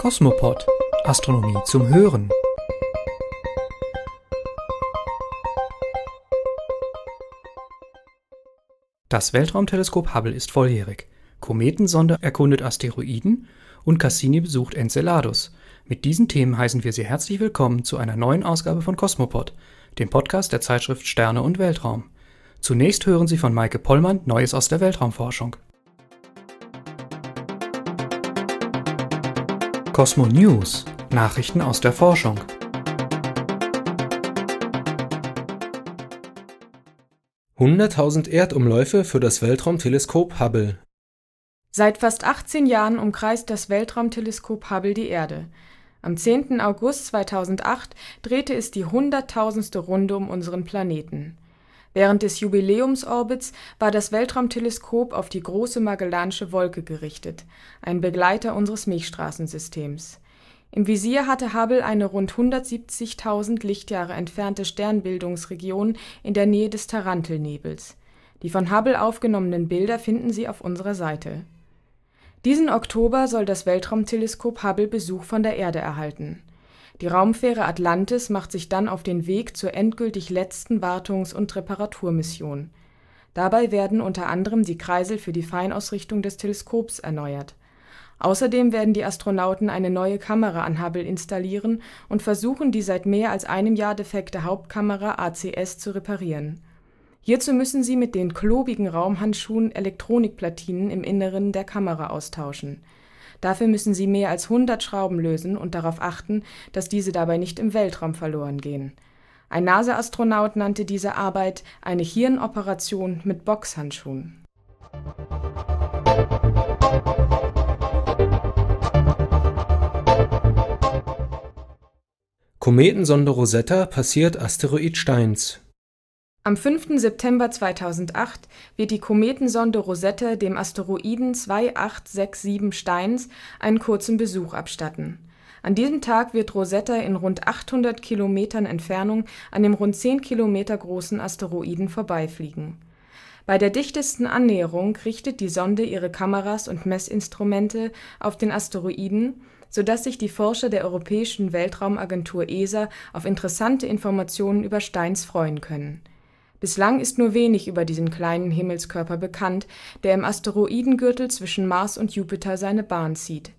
Kosmopod Astronomie zum Hören. Das Weltraumteleskop Hubble ist volljährig. Kometensonde erkundet Asteroiden und Cassini besucht Enceladus. Mit diesen Themen heißen wir Sie herzlich willkommen zu einer neuen Ausgabe von Kosmopod, dem Podcast der Zeitschrift Sterne und Weltraum. Zunächst hören Sie von Maike Pollmann Neues aus der Weltraumforschung. Cosmo News Nachrichten aus der Forschung. Hunderttausend Erdumläufe für das Weltraumteleskop Hubble. Seit fast 18 Jahren umkreist das Weltraumteleskop Hubble die Erde. Am 10. August 2008 drehte es die hunderttausendste Runde um unseren Planeten. Während des Jubiläumsorbits war das Weltraumteleskop auf die Große Magellansche Wolke gerichtet, ein Begleiter unseres Milchstraßensystems. Im Visier hatte Hubble eine rund 170.000 Lichtjahre entfernte Sternbildungsregion in der Nähe des Tarantelnebels. Die von Hubble aufgenommenen Bilder finden Sie auf unserer Seite. Diesen Oktober soll das Weltraumteleskop Hubble Besuch von der Erde erhalten die Raumfähre Atlantis macht sich dann auf den Weg zur endgültig letzten Wartungs und Reparaturmission. Dabei werden unter anderem die Kreisel für die Feinausrichtung des Teleskops erneuert. Außerdem werden die Astronauten eine neue Kamera an Hubble installieren und versuchen, die seit mehr als einem Jahr defekte Hauptkamera ACS zu reparieren. Hierzu müssen sie mit den klobigen Raumhandschuhen Elektronikplatinen im Inneren der Kamera austauschen Dafür müssen sie mehr als 100 Schrauben lösen und darauf achten, dass diese dabei nicht im Weltraum verloren gehen. Ein NASA-Astronaut nannte diese Arbeit eine Hirnoperation mit Boxhandschuhen. Kometensonde Rosetta passiert Asteroid Steins am 5. September 2008 wird die Kometensonde Rosetta dem Asteroiden 2867 Steins einen kurzen Besuch abstatten. An diesem Tag wird Rosetta in rund 800 Kilometern Entfernung an dem rund 10 Kilometer großen Asteroiden vorbeifliegen. Bei der dichtesten Annäherung richtet die Sonde ihre Kameras und Messinstrumente auf den Asteroiden, sodass sich die Forscher der Europäischen Weltraumagentur ESA auf interessante Informationen über Steins freuen können Bislang ist nur wenig über diesen kleinen Himmelskörper bekannt, der im Asteroidengürtel zwischen Mars und Jupiter seine Bahn zieht.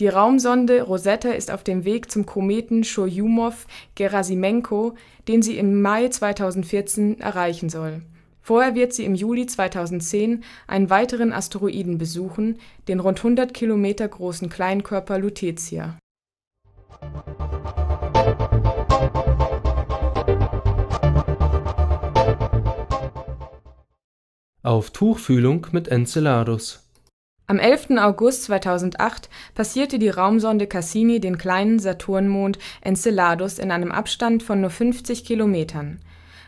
Die Raumsonde Rosetta ist auf dem Weg zum Kometen Churyumov-Gerasimenko, den sie im Mai 2014 erreichen soll. Vorher wird sie im Juli 2010 einen weiteren Asteroiden besuchen, den rund 100 Kilometer großen Kleinkörper Lutetia Auf Tuchfühlung mit Enceladus. Am 11. August 2008 passierte die Raumsonde Cassini den kleinen Saturnmond Enceladus in einem Abstand von nur 50 Kilometern.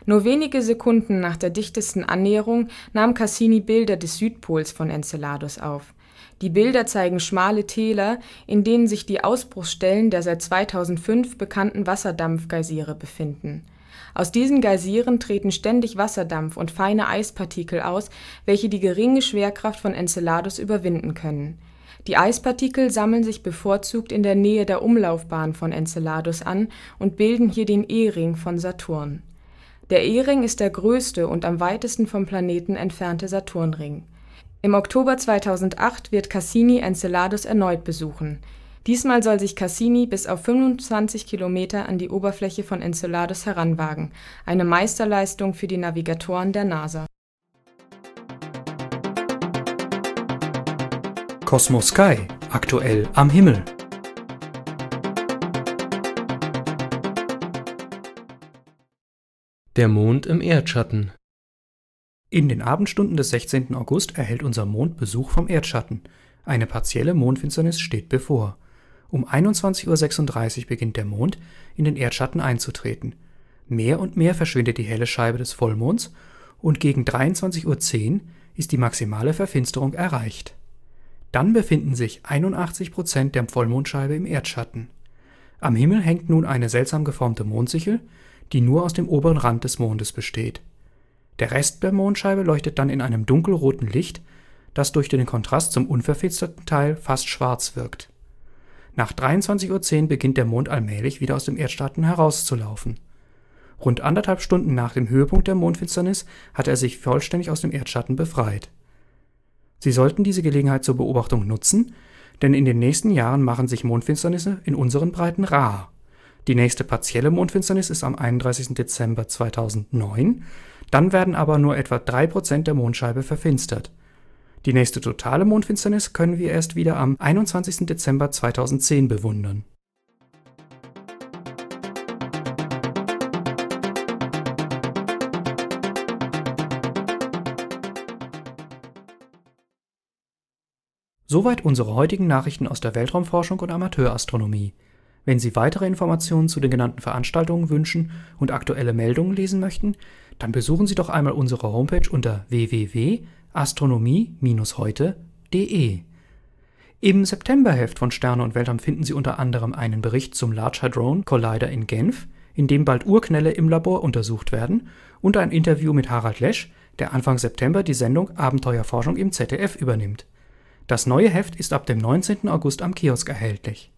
Nur wenige Sekunden nach der dichtesten Annäherung nahm Cassini Bilder des Südpols von Enceladus auf. Die Bilder zeigen schmale Täler, in denen sich die Ausbruchsstellen der seit 2005 bekannten Wasserdampfgeysire befinden aus diesen Geysiren treten ständig Wasserdampf und feine Eispartikel aus, welche die geringe Schwerkraft von Enceladus überwinden können. Die Eispartikel sammeln sich bevorzugt in der Nähe der Umlaufbahn von Enceladus an und bilden hier den E-Ring von Saturn. Der E-Ring ist der größte und am weitesten vom Planeten entfernte Saturnring. Im Oktober 2008 wird Cassini Enceladus erneut besuchen Diesmal soll sich Cassini bis auf 25 Kilometer an die Oberfläche von Enceladus heranwagen, eine Meisterleistung für die Navigatoren der NASA. Cosmos Sky, aktuell am Himmel. Der Mond im Erdschatten. In den Abendstunden des 16. August erhält unser Mond Besuch vom Erdschatten. Eine partielle Mondfinsternis steht bevor. Um 21.36 Uhr beginnt der Mond in den Erdschatten einzutreten. Mehr und mehr verschwindet die helle Scheibe des Vollmonds und gegen 23.10 Uhr ist die maximale Verfinsterung erreicht. Dann befinden sich 81 Prozent der Vollmondscheibe im Erdschatten. Am Himmel hängt nun eine seltsam geformte Mondsichel, die nur aus dem oberen Rand des Mondes besteht. Der Rest der Mondscheibe leuchtet dann in einem dunkelroten Licht, das durch den Kontrast zum unverfinsterten Teil fast schwarz wirkt Nach 23.10 Uhr beginnt der Mond allmählich wieder aus dem Erdschatten herauszulaufen. Rund anderthalb Stunden nach dem Höhepunkt der Mondfinsternis hat er sich vollständig aus dem Erdschatten befreit. Sie sollten diese Gelegenheit zur Beobachtung nutzen, denn in den nächsten Jahren machen sich Mondfinsternisse in unseren Breiten rar. Die nächste partielle Mondfinsternis ist am 31. Dezember 2009, dann werden aber nur etwa 3% der Mondscheibe verfinstert. Die nächste totale Mondfinsternis können wir erst wieder am 21. Dezember 2010 bewundern. Soweit unsere heutigen Nachrichten aus der Weltraumforschung und Amateurastronomie. Wenn Sie weitere Informationen zu den genannten Veranstaltungen wünschen und aktuelle Meldungen lesen möchten, dann besuchen Sie doch einmal unsere Homepage unter www astronomie-heute.de. Im Septemberheft von Sterne und Weltraum finden Sie unter anderem einen Bericht zum Large Hadron Collider in Genf, in dem bald Urknälle im Labor untersucht werden, und ein Interview mit Harald Lesch, der Anfang September die Sendung Abenteuerforschung im ZDF übernimmt. Das neue Heft ist ab dem 19. August am Kiosk erhältlich.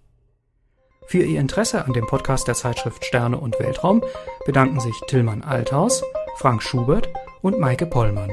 Für Ihr Interesse an dem Podcast der Zeitschrift Sterne und Weltraum bedanken sich Tillmann Althaus, Frank Schubert und Maike Pollmann.